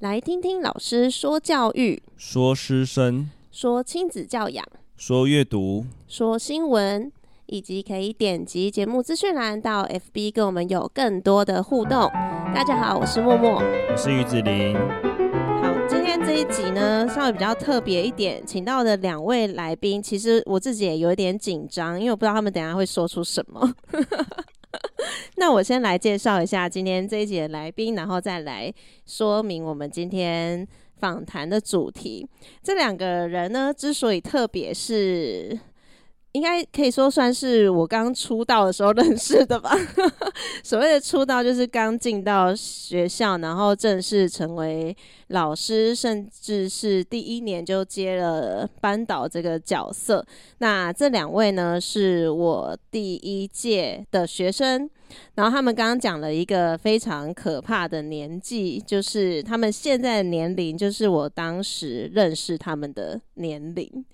来听听老师说教育，说师生，说亲子教养，说阅读，说新闻，以及可以点击节目资讯栏到 FB 跟我们有更多的互动。大家好，我是默默，我是鱼子林。好，今天这一集呢，稍微比较特别一点，请到的两位来宾，其实我自己也有一点紧张，因为我不知道他们等下会说出什么。那我先来介绍一下今天这一集的来宾，然后再来说明我们今天访谈的主题。这两个人呢，之所以特别，是应该可以说算是我刚出道的时候 认识的吧。所谓的出道，就是刚进到学校，然后正式成为老师，甚至是第一年就接了班导这个角色。那这两位呢，是我第一届的学生。然后他们刚刚讲了一个非常可怕的年纪，就是他们现在的年龄，就是我当时认识他们的年龄。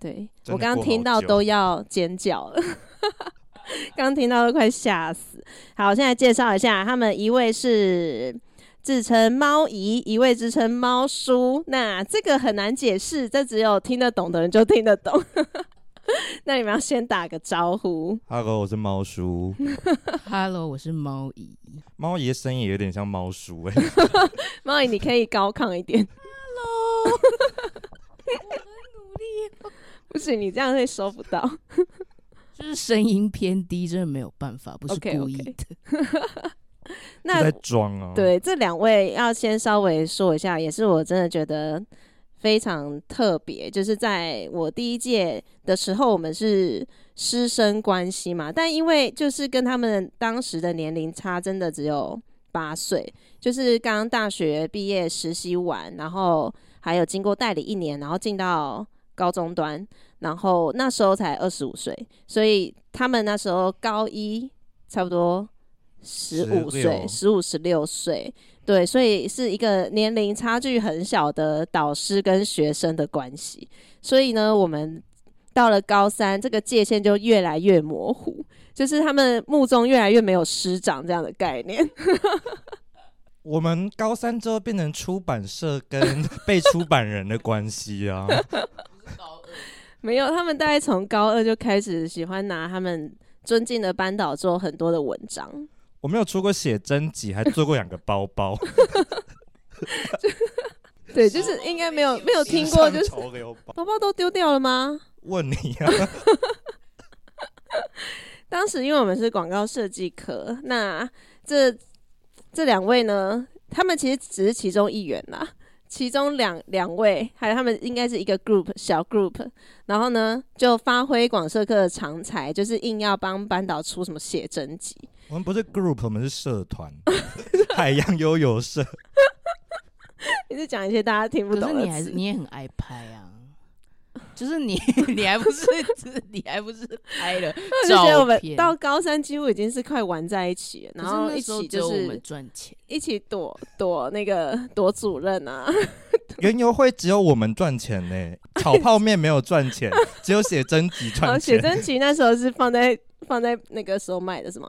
对，我刚刚听到都要尖叫了，刚刚听到都快吓死。好，现在介绍一下，他们一位是自称猫姨，一位自称猫叔。那这个很难解释，这只有听得懂的人就听得懂。那你们要先打个招呼。Hello，我是猫叔。Hello，我是猫姨。猫姨的声音也有点像猫叔哎。猫姨，你可以高亢一点。Hello，我很努力。不行，你这样会收不到。就是声音偏低，真的没有办法，不是故意的。Okay, okay. 那在装啊。对，这两位要先稍微说一下，也是我真的觉得。非常特别，就是在我第一届的时候，我们是师生关系嘛，但因为就是跟他们当时的年龄差，真的只有八岁，就是刚大学毕业实习完，然后还有经过代理一年，然后进到高中端，然后那时候才二十五岁，所以他们那时候高一，差不多十五岁，十五十六岁。对，所以是一个年龄差距很小的导师跟学生的关系。所以呢，我们到了高三，这个界限就越来越模糊，就是他们目中越来越没有师长这样的概念。我们高三之后变成出版社跟 被出版人的关系啊。没有，他们大概从高二就开始喜欢拿他们尊敬的班导做很多的文章。我没有出过写真集，还做过两个包包。对，就是应该没有没有听过，就是包包都丢掉了吗？问你啊！当时因为我们是广告设计科，那这这两位呢，他们其实只是其中一员啦。其中两两位，还有他们应该是一个 group 小 group，然后呢就发挥广社课的长才，就是硬要帮班导出什么写真集。我们不是 group，我们是社团，海洋悠游社。你是讲一些大家听不懂的，可是你还是你也很爱拍啊。就是你，你还不是，你还不是拍了照片？我就觉得我们到高三几乎已经是快玩在一起了，然后一起就是赚钱，一起躲躲那个躲主任啊。原游会只有我们赚钱呢，炒泡面没有赚钱，只有写真集赚钱。写真集那时候是放在放在那个时候卖的是吗？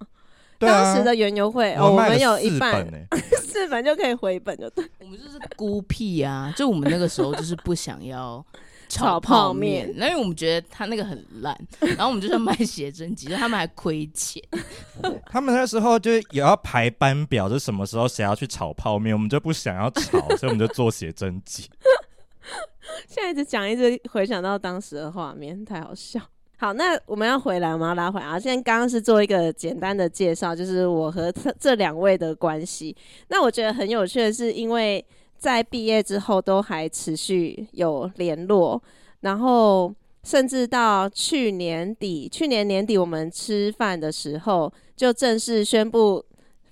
对啊，当时的园游会，我们有一半四本就可以回本，就对。我们就是孤僻啊，就我们那个时候就是不想要。炒泡面，那因为我们觉得他那个很烂，然后我们就在卖写真集，他们还亏钱。他们那时候就也要排班表，就什么时候谁要去炒泡面，我们就不想要炒，所以我们就做写真集。现在一直讲，一直回想到当时的画面，太好笑。好，那我们要回来，我们要拉回来啊！现在刚刚是做一个简单的介绍，就是我和这这两位的关系。那我觉得很有趣的是，因为。在毕业之后都还持续有联络，然后甚至到去年底，去年年底我们吃饭的时候就正式宣布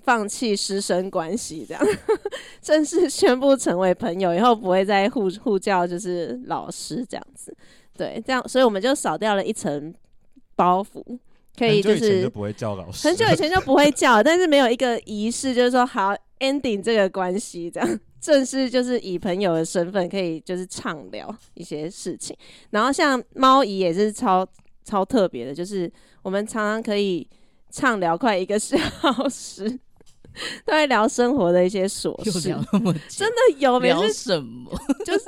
放弃师生关系，这样。正式宣布成为朋友，以后不会再互互叫就是老师这样子，对，这样，所以我们就少掉了一层包袱，可以就是很久以前就不会叫老师，很久以前就不会叫，但是没有一个仪式，就是说好 ending 这个关系这样。正式就是以朋友的身份，可以就是畅聊一些事情。然后像猫姨也是超超特别的，就是我们常常可以畅聊快一个小时。都在聊生活的一些琐事，聊那么真的有聊什么？就是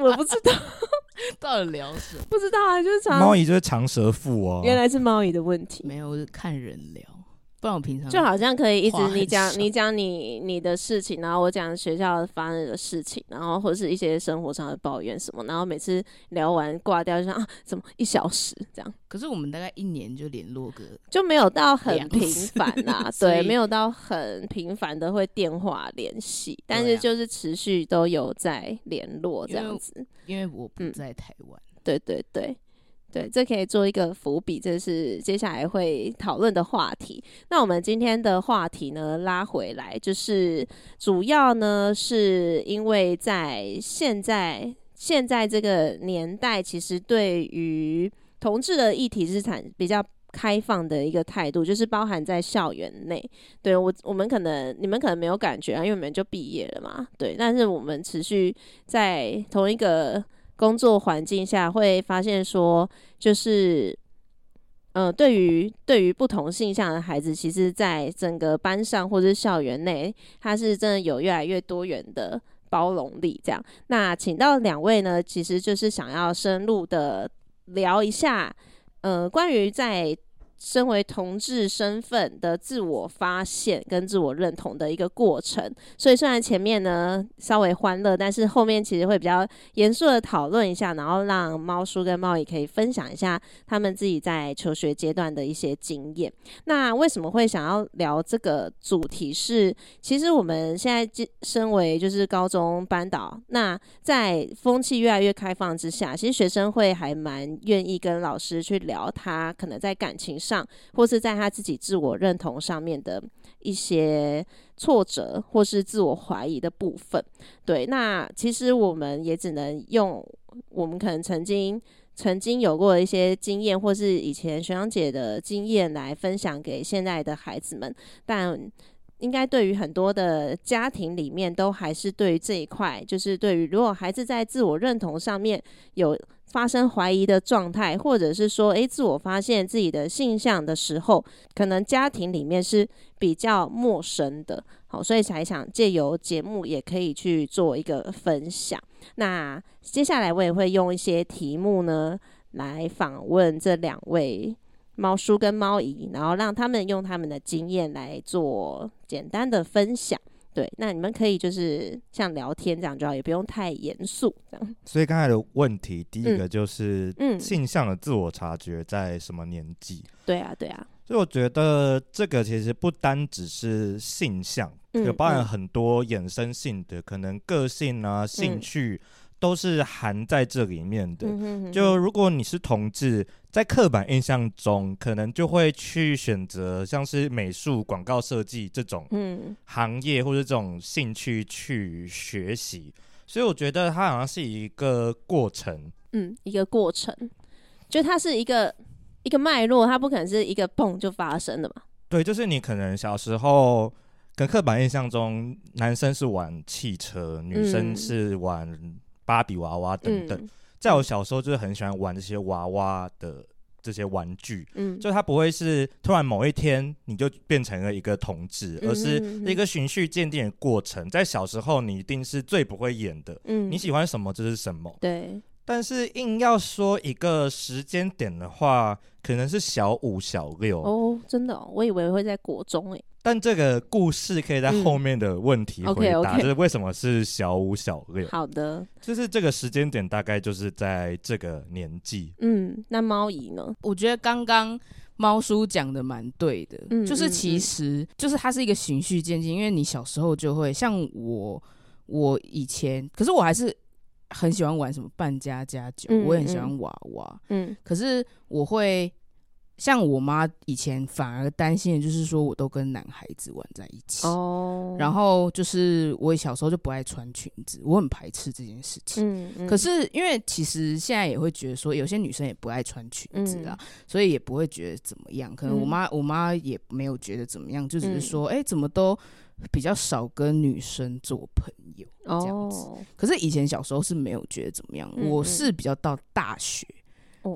我不知道 到底聊什么，不知道啊，就是长猫姨就是长舌妇哦，原来是猫姨的问题，没有，我是看人聊。不然我平常就好像可以一直你讲你讲你你的事情，然后我讲学校发生的事情，然后或者是一些生活上的抱怨什么，然后每次聊完挂掉就像啊，怎么一小时这样？可是我们大概一年就联络个，就没有到很频繁啦，对，没有到很频繁的会电话联系，但是就是持续都有在联络这样子。因为我不在台湾，嗯，对对对。对，这可以做一个伏笔，这是接下来会讨论的话题。那我们今天的话题呢，拉回来就是主要呢，是因为在现在现在这个年代，其实对于同志的议题是产比较开放的一个态度，就是包含在校园内。对，我我们可能你们可能没有感觉啊，因为我们就毕业了嘛。对，但是我们持续在同一个。工作环境下会发现说，就是，嗯，对于对于不同性向的孩子，其实，在整个班上或者是校园内，他是真的有越来越多元的包容力。这样，那请到两位呢，其实就是想要深入的聊一下，呃，关于在。身为同志身份的自我发现跟自我认同的一个过程，所以虽然前面呢稍微欢乐，但是后面其实会比较严肃的讨论一下，然后让猫叔跟猫姨可以分享一下他们自己在求学阶段的一些经验。那为什么会想要聊这个主题是？其实我们现在身为就是高中班导，那在风气越来越开放之下，其实学生会还蛮愿意跟老师去聊他可能在感情上。上，或是在他自己自我认同上面的一些挫折，或是自我怀疑的部分。对，那其实我们也只能用我们可能曾经曾经有过的一些经验，或是以前学长姐的经验来分享给现在的孩子们。但应该对于很多的家庭里面，都还是对于这一块，就是对于如果孩子在自我认同上面有。发生怀疑的状态，或者是说，诶，自我发现自己的性向的时候，可能家庭里面是比较陌生的，好，所以才想借由节目也可以去做一个分享。那接下来我也会用一些题目呢，来访问这两位猫叔跟猫姨，然后让他们用他们的经验来做简单的分享。对，那你们可以就是像聊天这样就好，也不用太严肃这样。所以刚才的问题，第一个就是，嗯，性向的自我察觉在什么年纪？嗯？对啊，对啊。所以我觉得这个其实不单只是性向，有包含很多衍生性的，可能个性啊、兴趣。嗯都是含在这里面的。就如果你是同志，在刻板印象中，可能就会去选择像是美术、广告设计这种行业或者这种兴趣去学习。所以我觉得它好像是一个过程，嗯，一个过程，就它是一个一个脉络，它不可能是一个蹦就发生的嘛。对，就是你可能小时候跟刻板印象中，男生是玩汽车，女生是玩。芭比娃娃等等，在我小时候就是很喜欢玩这些娃娃的这些玩具，嗯，就它不会是突然某一天你就变成了一个同志，而是一个循序渐进的过程。在小时候，你一定是最不会演的，嗯，你喜欢什么就是什么，对。但是硬要说一个时间点的话，可能是小五、小六。哦，真的，哦，我以为会在国中诶。但这个故事可以在后面的问题回答，嗯、okay, okay 就是为什么是小五、小六？好的，就是这个时间点大概就是在这个年纪。嗯，那猫姨呢？我觉得刚刚猫叔讲的蛮对的，嗯，就是其实就是它是一个循序渐进，因为你小时候就会像我，我以前，可是我还是。很喜欢玩什么扮家家酒，嗯、我也很喜欢娃娃。嗯，可是我会像我妈以前反而担心的就是说，我都跟男孩子玩在一起。哦，然后就是我小时候就不爱穿裙子，我很排斥这件事情。嗯嗯。可是因为其实现在也会觉得说，有些女生也不爱穿裙子啊，嗯、所以也不会觉得怎么样。可能我妈我妈也没有觉得怎么样，就只是说，哎、怎么都。比较少跟女生做朋友这样子，哦、可是以前小时候是没有觉得怎么样。我是比较到大学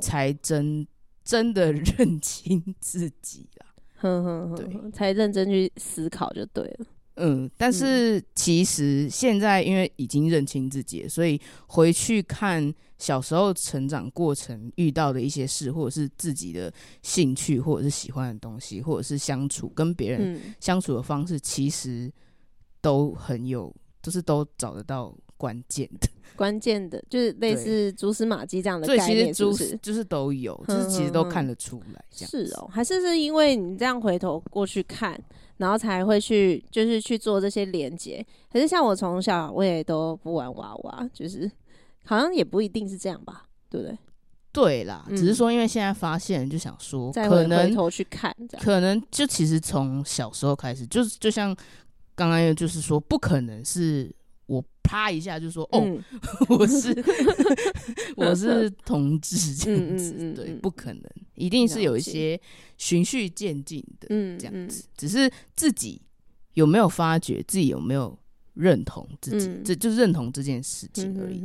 才真、哦、真的认清自己了，呵呵呵，对，才认真去思考就对了。嗯，但是其实现在因为已经认清自己，所以回去看小时候成长过程遇到的一些事，或者是自己的兴趣，或者是喜欢的东西，或者是相处跟别人相处的方式，其实都很有，就是都找得到关键的。关键的就是类似蛛丝马迹这样的概念，是不是？就是都有，就是其实都看得出来。是哦，还是是因为你这样回头过去看。然后才会去，就是去做这些连接。可是像我从小我也都不玩娃娃，就是好像也不一定是这样吧，对不对？对啦，嗯、只是说因为现在发现，就想说再可能回头去看，可能就其实从小时候开始，就是就像刚刚就是说，不可能是。啪一下就说哦，嗯、我是 我是同志这样子，嗯嗯嗯、对，不可能，一定是有一些循序渐进的，嗯，这样子，只是自己有没有发觉，自己有没有认同自己，这、嗯、就是认同这件事情而已。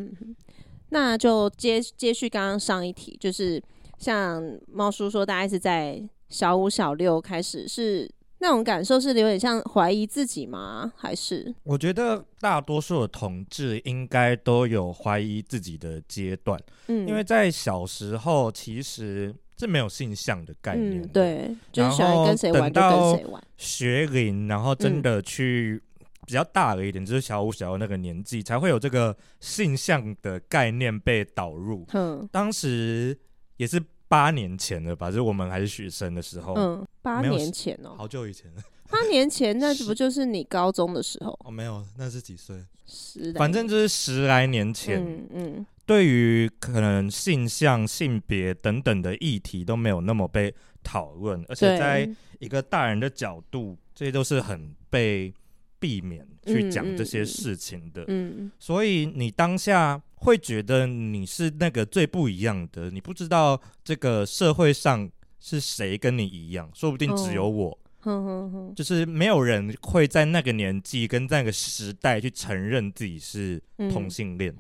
那就接接续刚刚上一题，就是像猫叔说，大概是在小五、小六开始是。那种感受是有点像怀疑自己吗？还是？我觉得大多数的同志应该都有怀疑自己的阶段，嗯，因为在小时候其实是没有性向的概念的，嗯，对，就是喜欢跟谁玩就跟谁玩。学龄，然后真的去比较大了一点，嗯，就是小五、小六那个年纪，才会有这个性向的概念被导入。嗯，当时也是。八年前了吧，就是我们还是学生的时候。嗯，八年前哦，好久以前了。八年前，那 不就是你高中的时候？哦，没有，那是几岁？十，反正就是十来年前。嗯嗯。对于可能性向、性别等等的议题都没有那么被讨论，而且在一个大人的角度，这些都是很被避免去讲这些事情的。嗯。所以你当下。会觉得你是那个最不一样的，你不知道这个社会上是谁跟你一样，说不定只有我。Oh. 就是没有人会在那个年纪跟那个时代去承认自己是同性恋，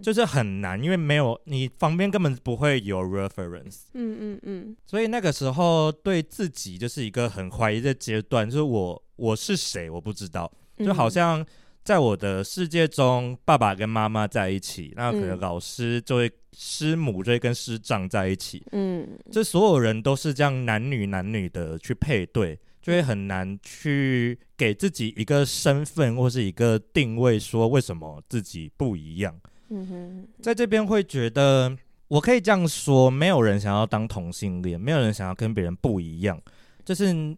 就是很难，因为没有你旁边根本不会有 reference。嗯嗯嗯，所以那个时候对自己就是一个很怀疑的阶段，就是我我是谁，我不知道，就好像。在我的世界中，爸爸跟妈妈在一起，那可能老师就会、嗯、师母就会跟师长在一起，嗯，这所有人都是这样男女男女的去配对，就会很难去给自己一个身份或是一个定位，说为什么自己不一样。嗯哼，在这边会觉得我可以这样说，没有人想要当同性恋，没有人想要跟别人不一样，就是。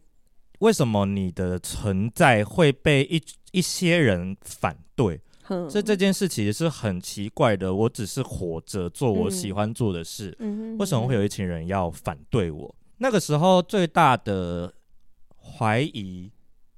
为什么你的存在会被一一些人反对？嗯、这这件事其实是很奇怪的。我只是活着做我喜欢做的事，嗯、为什么会有一群人要反对我？嗯、那个时候最大的怀疑，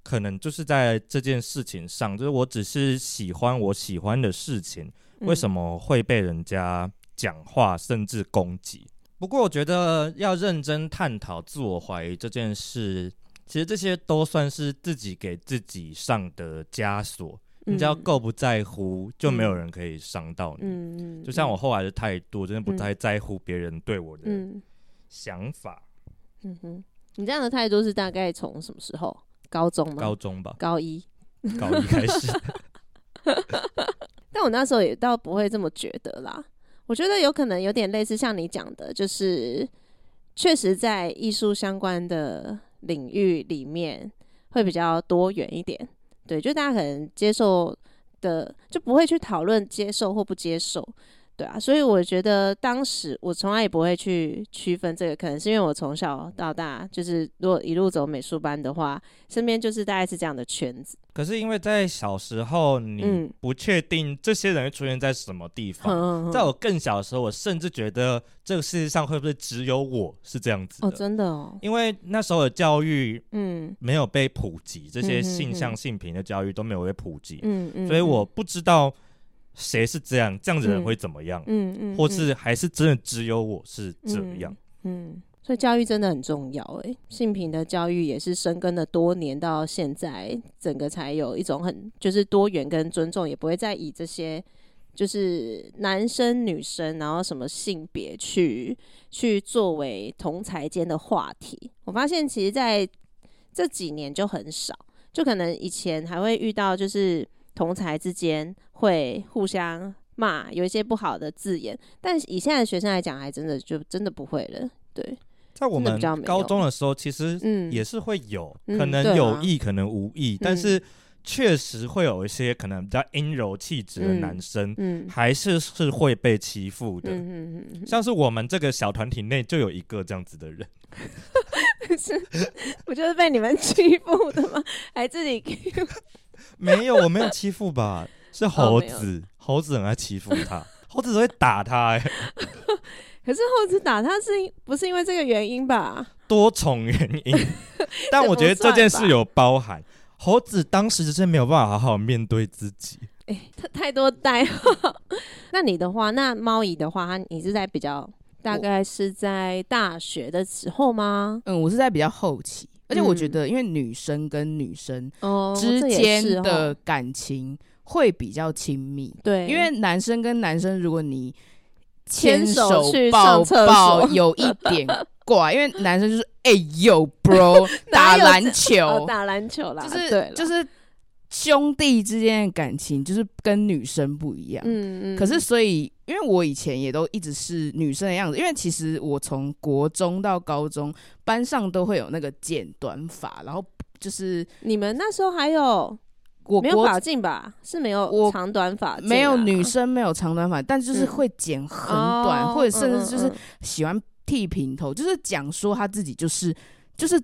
可能就是在这件事情上，就是我只是喜欢我喜欢的事情，为什么会被人家讲话甚至攻击？不过我觉得要认真探讨自我怀疑这件事。其实这些都算是自己给自己上的枷锁，嗯、你只要够不在乎，就没有人可以伤到你。嗯、就像我后来的态度，真的不太在乎别人对我的想法。嗯哼，你这样的态度是大概从什么时候？高中吗？高中吧。高一。高一开始。但我那时候也倒不会这么觉得啦。我觉得有可能有点类似像你讲的，就是确实在艺术相关的。领域里面会比较多元一点，对，就大家可能接受的就不会去讨论接受或不接受。对啊，所以我觉得当时我从来也不会去区分这个，可能是因为我从小到大就是如果一路走美术班的话，身边就是大概是这样的圈子。可是因为在小时候，你不确定这些人会出现在什么地方。嗯、在我更小的时候，我甚至觉得这个世界上会不会只有我是这样子的？哦，真的哦。因为那时候的教育，嗯，没有被普及，这些性向性平的教育都没有被普及，嗯嗯，所以我不知道。谁是这样？这样子的人会怎么样？嗯嗯，嗯，或是还是真的只有我是这样？嗯，嗯，所以教育真的很重要。哎，性平的教育也是深耕了多年，到现在整个才有一种很就是多元跟尊重，也不会再以这些就是男生女生，然后什么性别去去作为同才间的话题。我发现其实在这几年就很少。就可能以前还会遇到，就是同才之间会互相骂，有一些不好的字眼，但以现在的学生来讲，还真的就真的不会了。对，在我们高中的时候，其实也是会有，嗯、可能有意，可能无意，嗯、但是。确实会有一些可能比较阴柔气质的男生，嗯，还是是会被欺负的。嗯嗯嗯，像是我们这个小团体内就有一个这样子的人，是，不就是被你们欺负的吗？还自己没有，我没有欺负吧？是猴子，猴子很爱欺负他，猴子只会打他哎。可是猴子打他是不是因为这个原因吧？多重原因，但我觉得这件事有包含。猴子当时就是没有办法好好面对自己，哎、欸，他太多代号。那你的话，那猫姨的话，你是在比较大概是在大学的时候吗？嗯，我是在比较后期，而且我觉得，因为女生跟女生之间的感情会比较亲密，对，因为男生跟男生，如果你牵手抱抱，有一点怪。因为男生就是哎呦，bro，打篮球，哦、打篮球啦，就是，就是兄弟之间的感情，就是跟女生不一样。嗯嗯。可是所以，因为我以前也都一直是女生的样子，因为其实我从国中到高中，班上都会有那个剪短发，然后就是你们那时候还有我没有发禁吧？是没有长短发、啊，没有女生没有长短发，但就是会剪很短，嗯、或者甚至就是喜欢。剃平头，就是讲说他自己就是就是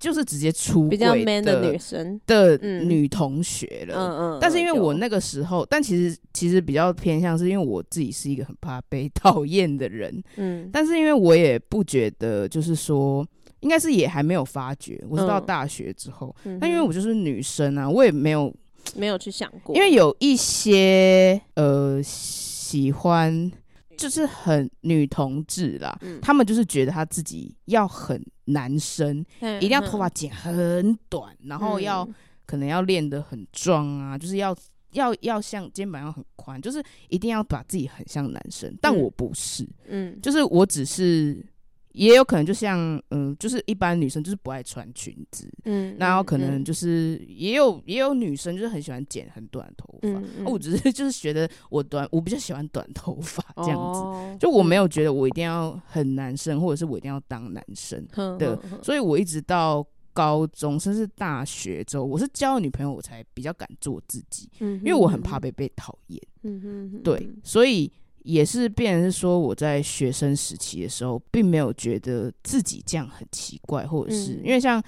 就是直接出轨的，比较 man 的女生的女同学了。嗯嗯。但是因为我那个时候，但其实其实比较偏向是因为我自己是一个很怕被 讨厌的人。嗯。但是因为我也不觉得，就是说应该是也还没有发觉。我是到大学之后，那因为我就是女生啊，我也没有没有去想过，因为有一些呃喜欢。就是很女同志啦，嗯、他们就是觉得他自己要很男生，嗯、一定要头发剪很短，嗯、然后要、嗯、可能要练得很壮啊，就是要要要像肩膀要很宽，就是一定要把自己很像男生。但我不是，嗯，就是我只是。也有可能就像嗯，就是一般女生就是不爱穿裙子，嗯，然后可能就是也有、嗯、也有女生就是很喜欢剪很短的头发，嗯嗯、我只是就是觉得我短，我比较喜欢短头发这样子，哦、就我没有觉得我一定要很男生，或者是我一定要当男生的，嗯、所以我一直到高中甚至大学之后，我是交了女朋友我才比较敢做自己，嗯、因为我很怕被被讨厌，嗯哼哼对，所以。也是变成是说，我在学生时期的时候，并没有觉得自己这样很奇怪，或者是、嗯、因为像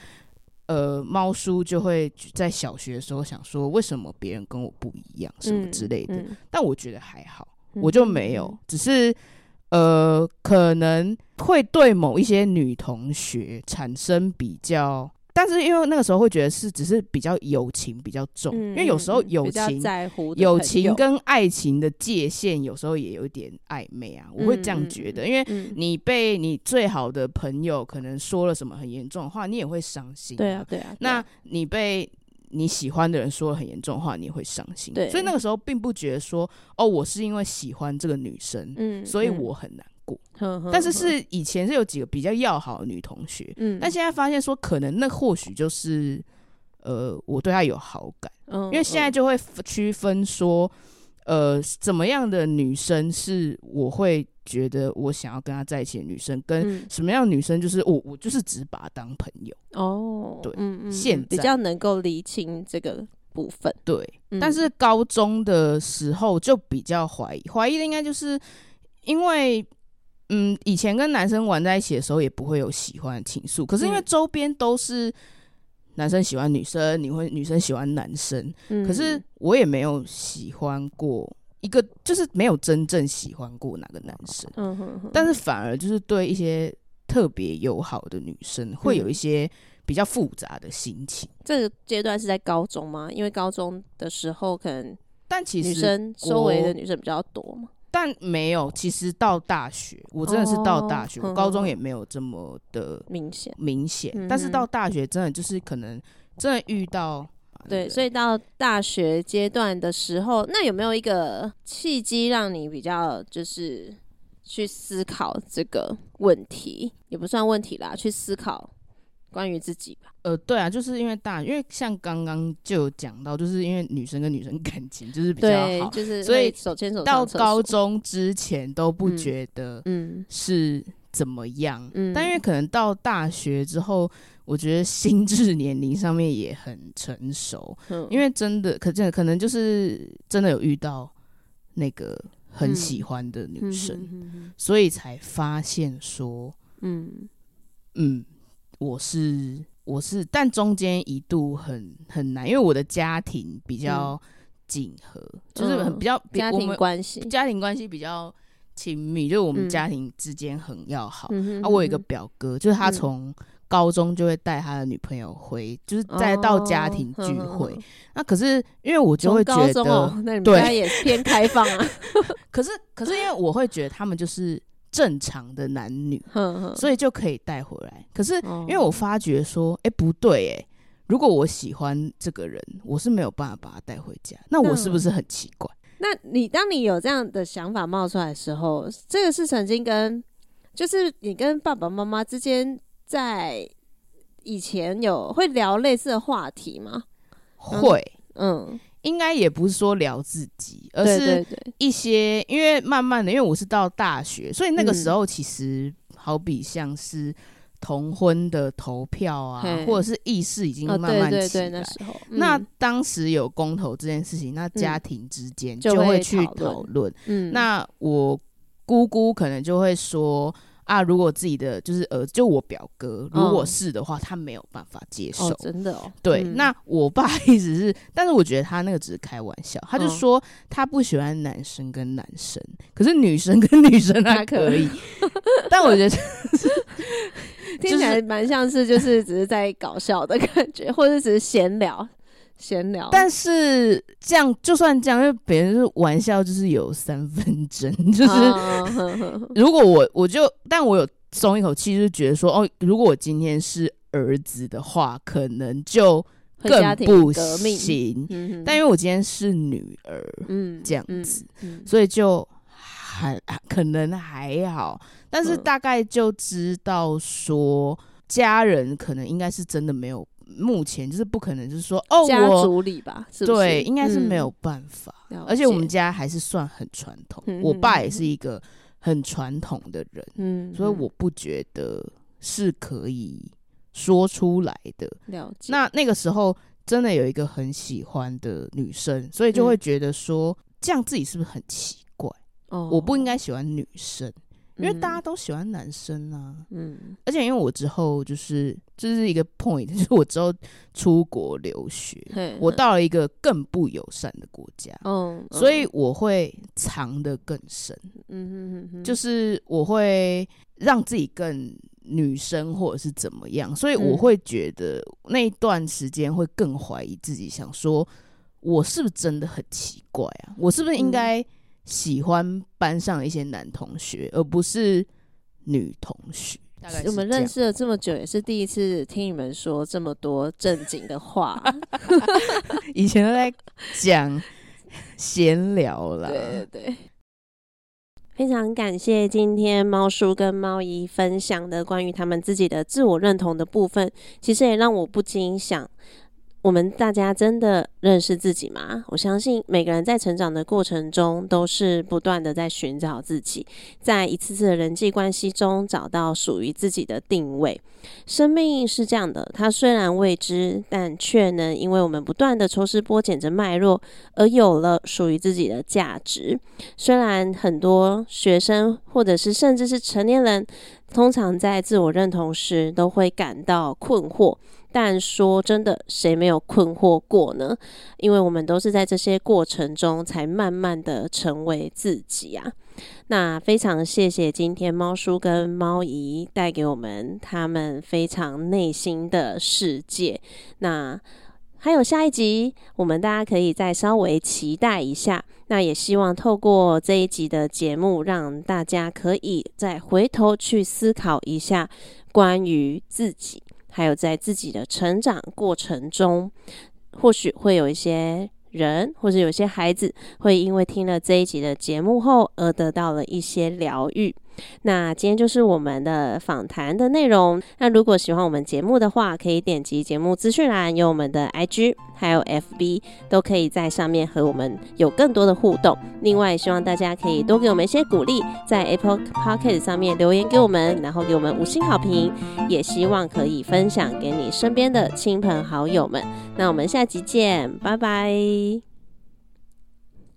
呃猫叔就会在小学的时候想说，为什么别人跟我不一样，什么之类的。但我觉得还好，我就没有，嗯、只是呃可能会对某一些女同学产生比较。但是因为那个时候会觉得是只是比较友情比较重，嗯、因为有时候友情在乎友情跟爱情的界限有时候也有点暧昧啊，嗯、我会这样觉得，因为你被你最好的朋友可能说了什么很严重的话，你也会伤心、啊。对啊，对啊。那你被你喜欢的人说了很严重的话，你也会伤心。对，所以那个时候并不觉得说哦，我是因为喜欢这个女生，嗯，所以我很难。但是是以前是有几个比较要好的女同学，嗯，但现在发现说可能那或许就是，呃，我对她有好感，嗯，因为现在就会区分说，呃，怎么样的女生是我会觉得我想要跟她在一起的女生，跟什么样的女生就是我我就是只把她当朋友哦，对，嗯嗯，现在比较能够厘清这个部分，对，但是高中的时候就比较怀疑，怀疑的应该就是因为。嗯，以前跟男生玩在一起的时候，也不会有喜欢的情愫。可是因为周边都是男生喜欢女生，你会女生喜欢男生。嗯，可是我也没有喜欢过一个，就是没有真正喜欢过哪个男生。嗯哼哼。但是反而就是对一些特别友好的女生，会有一些比较复杂的心情。嗯，这个阶段是在高中吗？因为高中的时候可能，但其实女生周围的女生比较多嘛。但没有，其实到大学，我真的是到大学，哦、我高中也没有这么的明显明显。但是到大学，真的就是可能真的遇到，对，所以到大学阶段的时候，那有没有一个契机让你比较就是去思考这个问题？也不算问题啦，去思考关于自己吧。呃，对啊，就是因为大，因为像刚刚就有讲到，就是因为女生跟女生感情就是比较好，就是所以手牵手到高中之前都不觉得嗯是怎么样，嗯，但因为可能到大学之后，我觉得心智年龄上面也很成熟，嗯，因为真的可真的可能就是真的有遇到那个很喜欢的女生，所以才发现说，嗯。嗯，我是。我是，但中间一度很很难，因为我的家庭比较紧和，嗯、就是很比较家庭关系，家庭关系比较亲密，就是我们家庭之间很要好。嗯、啊，我有一个表哥，就是他从高中就会带他的女朋友回，就是再到家庭聚会。哦、那可是因为我就会觉得，哦、那你们家也偏开放啊。可是可是因为我会觉得他们就是。正常的男女，呵呵，所以就可以带回来。可是因为我发觉说，哎、欸，不对、欸，哎，如果我喜欢这个人，我是没有办法把他带回家，那我是不是很奇怪？那你当你有这样的想法冒出来的时候，这个是曾经跟，就是你跟爸爸妈妈之间在以前有会聊类似的话题吗？会，嗯。应该也不是说聊自己，而是一些，因为慢慢的，因为我是到大学，所以那个时候其实好比像是同婚的投票啊，或者是意识已经慢慢起来。那时候，那当时有公投这件事情，那家庭之间就会去讨论。嗯，那我姑姑可能就会说。啊，如果自己的就是呃，就我表哥，如果是的话，他没有办法接受，哦、真的哦。对，嗯、那我爸一直是，但是我觉得他那个只是开玩笑，他就说他不喜欢男生跟男生，可是女生跟女生他可以。但我觉得 听起来蛮像是就是只是在搞笑的感觉，或者只是闲聊。闲聊，但是这样就算这样，因为别人是玩笑，就是有三分真。就是如果我我就，但我有松一口气，就是觉得说，哦，如果我今天是儿子的话，可能就更不行。但因为我今天是女儿，嗯，这样子，所以就还可能还好。但是大概就知道说，家人可能应该是真的没有。目前就是不可能，就是说哦，家族里吧，是不是？对，应该是没有办法。嗯、而且我们家还是算很传统，嗯、我爸也是一个很传统的人，嗯，所以我不觉得是可以说出来的。了解。那那个时候真的有一个很喜欢的女生，所以就会觉得说，嗯、这样自己是不是很奇怪？哦，我不应该喜欢女生。因为大家都喜欢男生啊，嗯，而且因为我之后就是这、就是一个 point，就是我之后出国留学，我到了一个更不友善的国家，嗯，所以我会藏得更深，嗯哼哼哼，就是我会让自己更女生或者是怎么样，所以我会觉得那一段时间会更怀疑自己，想说我是不是真的很奇怪啊？我是不是应该？喜欢班上一些男同学，而不是女同学。大概我们认识了这么久，也是第一次听你们说这么多正经的话。以前都在讲闲聊啦。对对对，非常感谢今天猫叔跟猫姨分享的关于他们自己的自我认同的部分，其实也让我不禁想。我们大家真的认识自己吗？我相信每个人在成长的过程中，都是不断的在寻找自己，在一次次的人际关系中找到属于自己的定位。生命是这样的，它虽然未知，但却能因为我们不断的抽丝剥茧着脉络，而有了属于自己的价值。虽然很多学生，或者是甚至是成年人，通常在自我认同时都会感到困惑。但说真的，谁没有困惑过呢？因为我们都是在这些过程中，才慢慢的成为自己啊。那非常谢谢今天猫叔跟猫姨带给我们他们非常内心的世界。那还有下一集，我们大家可以再稍微期待一下。那也希望透过这一集的节目，让大家可以再回头去思考一下关于自己。还有在自己的成长过程中，或许会有一些人，或者有些孩子，会因为听了这一集的节目后，而得到了一些疗愈。那今天就是我们的访谈的内容。那如果喜欢我们节目的话，可以点击节目资讯栏，有我们的 IG 还有 FB，都可以在上面和我们有更多的互动。另外，希望大家可以多给我们一些鼓励，在 Apple Podcast 上面留言给我们，然后给我们五星好评。也希望可以分享给你身边的亲朋好友们。那我们下集见，拜拜。